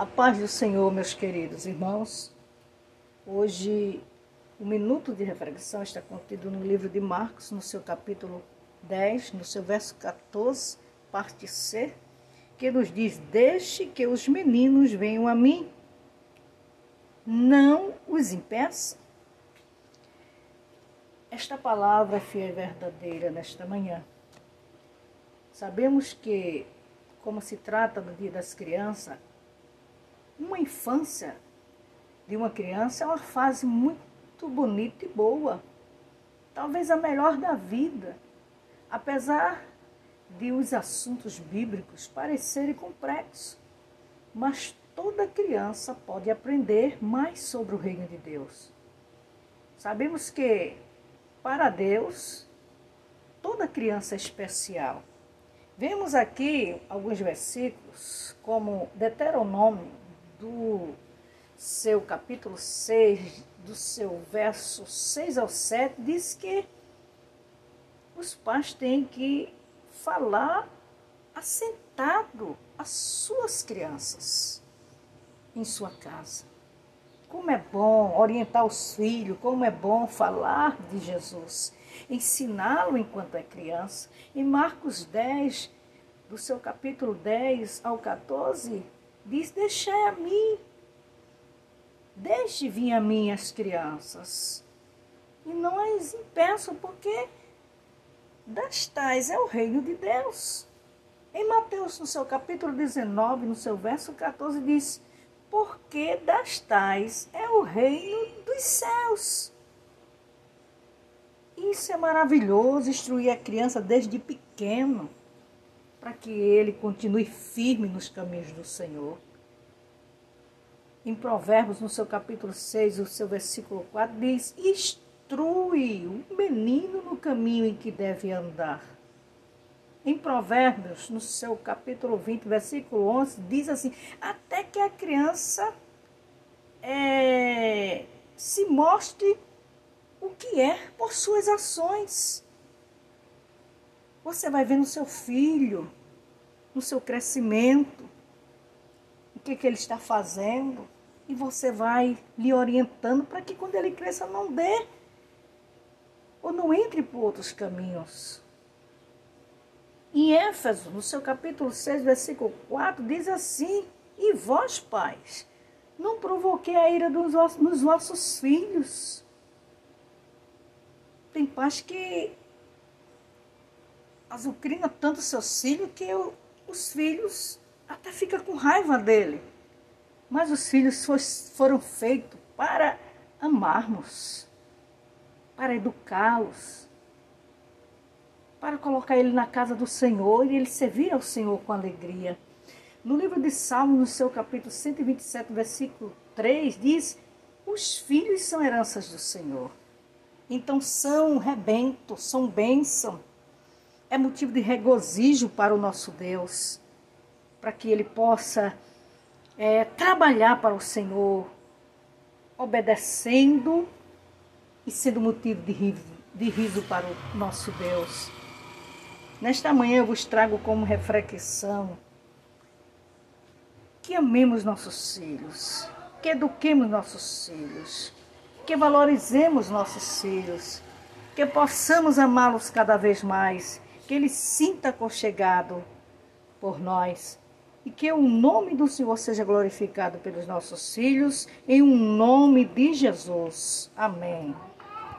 A paz do Senhor, meus queridos irmãos. Hoje, o minuto de reflexão está contido no livro de Marcos, no seu capítulo 10, no seu verso 14, parte C, que nos diz: Deixe que os meninos venham a mim, não os impeça. Esta palavra é fiel e verdadeira nesta manhã. Sabemos que, como se trata do Dia das Crianças, uma infância de uma criança é uma fase muito bonita e boa, talvez a melhor da vida, apesar de os assuntos bíblicos parecerem complexos. Mas toda criança pode aprender mais sobre o reino de Deus. Sabemos que, para Deus, toda criança é especial. Vemos aqui alguns versículos, como Deuteronômio do seu capítulo 6, do seu verso 6 ao 7, diz que os pais têm que falar assentado às suas crianças em sua casa. Como é bom orientar os filhos, como é bom falar de Jesus, ensiná-lo enquanto é criança. Em Marcos 10, do seu capítulo 10 ao 14, diz: Deixai a mim, deixe vir a mim as crianças, e não as impeçam, porque das tais é o reino de Deus. Em Mateus, no seu capítulo 19, no seu verso 14, diz: Porque das tais é o reino dos céus. Isso é maravilhoso, instruir a criança desde pequeno para que ele continue firme nos caminhos do Senhor. Em Provérbios, no seu capítulo 6, o seu versículo 4, diz: Instrui o menino no caminho em que deve andar. Em Provérbios, no seu capítulo 20, versículo 11, diz assim: Até que a criança é, se mostre o que é por suas ações. Você vai ver no seu filho, no seu crescimento, o que, que ele está fazendo, e você vai lhe orientando para que quando ele cresça não dê ou não entre por outros caminhos. Em Éfeso, no seu capítulo 6, versículo 4, diz assim: E vós, pais, não provoquei a ira dos vossos, filhos. Tem pais que azucrina tanto seus filhos que eu, os filhos até ficam com raiva dele. Mas os filhos foram feitos para amarmos, para educá-los, para colocar ele na casa do Senhor e ele servir ao Senhor com alegria. No livro de Salmos, no seu capítulo 127, versículo 3, diz: Os filhos são heranças do Senhor. Então são rebento, são bênção é motivo de regozijo para o nosso Deus, para que ele possa é, trabalhar para o Senhor, obedecendo e sendo motivo de riso, de riso para o nosso Deus. Nesta manhã eu vos trago como reflexão que amemos nossos filhos, que eduquemos nossos filhos, que valorizemos nossos filhos, que possamos amá-los cada vez mais que ele sinta aconchegado por nós e que o nome do Senhor seja glorificado pelos nossos filhos, em um nome de Jesus. Amém.